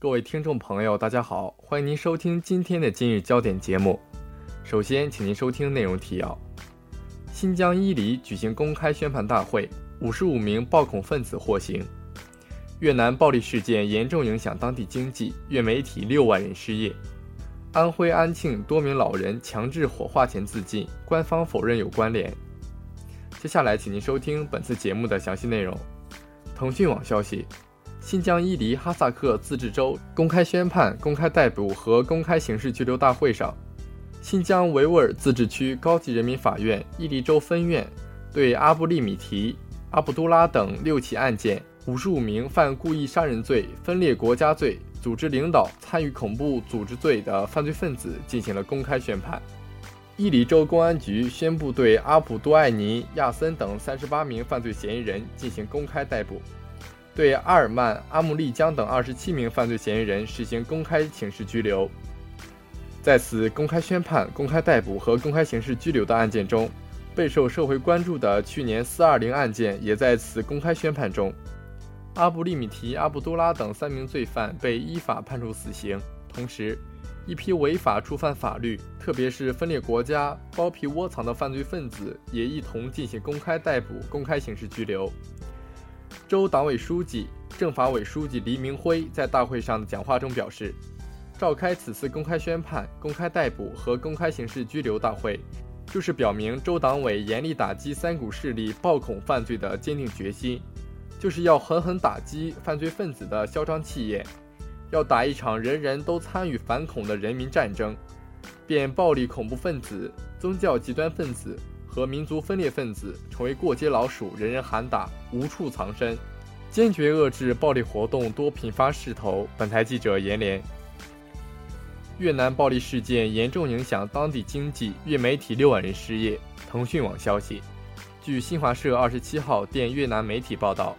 各位听众朋友，大家好，欢迎您收听今天的今日焦点节目。首先，请您收听内容提要：新疆伊犁举行公开宣判大会，五十五名暴恐分子获刑；越南暴力事件严重影响当地经济，越媒体六万人失业；安徽安庆多名老人强制火化前自尽，官方否认有关联。接下来，请您收听本次节目的详细内容。腾讯网消息。新疆伊犁哈萨克自治州公开宣判、公开逮捕和公开刑事拘留大会上，新疆维吾尔自治区高级人民法院伊犁州分院对阿布利米提、阿卜杜拉等六起案件五十五名犯故意杀人罪、分裂国家罪、组织领导参与恐怖组织罪的犯罪分子进行了公开宣判。伊犁州公安局宣布对阿卜杜艾尼、亚森等三十八名犯罪嫌疑人进行公开逮捕。对阿尔曼、阿木利江等二十七名犯罪嫌疑人实行公开刑事拘留。在此公开宣判、公开逮捕和公开刑事拘留的案件中，备受社会关注的去年“四二零”案件也在此公开宣判中。阿布利米提、阿布杜拉等三名罪犯被依法判处死刑，同时，一批违法触犯法律，特别是分裂国家、包庇窝藏的犯罪分子也一同进行公开逮捕、公开刑事拘留。州党委书记、政法委书记黎明辉在大会上的讲话中表示，召开此次公开宣判、公开逮捕和公开刑事拘留大会，就是表明州党委严厉打击三股势力暴恐犯罪的坚定决心，就是要狠狠打击犯罪分子的嚣张气焰，要打一场人人都参与反恐的人民战争，变暴力恐怖分子、宗教极端分子。和民族分裂分子成为过街老鼠，人人喊打，无处藏身，坚决遏制暴力活动多频发势头。本台记者严连。越南暴力事件严重影响当地经济，越媒体六万人失业。腾讯网消息，据新华社二十七号电越南媒体报道，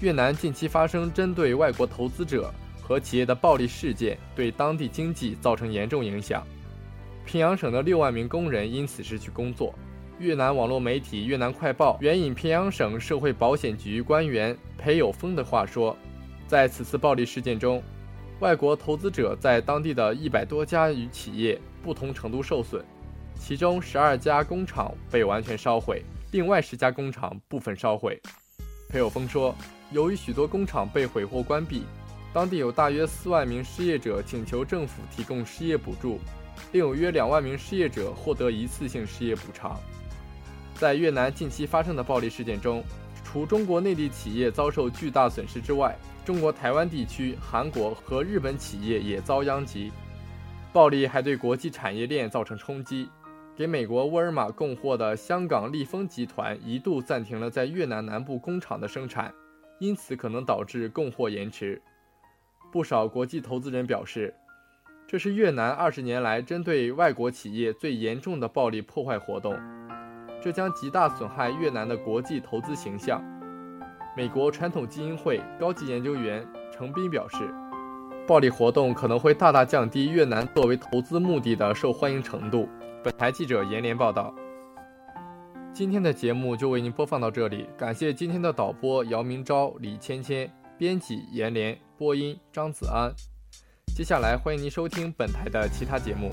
越南近期发生针对外国投资者和企业的暴力事件，对当地经济造成严重影响。平阳省的六万名工人因此失去工作。越南网络媒体《越南快报》援引平阳省社会保险局官员裴有峰的话说，在此次暴力事件中，外国投资者在当地的一百多家与企业不同程度受损，其中十二家工厂被完全烧毁，另外十家工厂部分烧毁。裴有峰说，由于许多工厂被毁或关闭，当地有大约四万名失业者请求政府提供失业补助，另有约两万名失业者获得一次性失业补偿。在越南近期发生的暴力事件中，除中国内地企业遭受巨大损失之外，中国台湾地区、韩国和日本企业也遭殃及。暴力还对国际产业链造成冲击，给美国沃尔玛供货的香港利丰集团一度暂停了在越南南部工厂的生产，因此可能导致供货延迟。不少国际投资人表示，这是越南二十年来针对外国企业最严重的暴力破坏活动。这将极大损害越南的国际投资形象。美国传统基金会高级研究员程斌表示，暴力活动可能会大大降低越南作为投资目的的受欢迎程度。本台记者严连报道。今天的节目就为您播放到这里，感谢今天的导播姚明昭、李芊芊，编辑严连，播音张子安。接下来欢迎您收听本台的其他节目。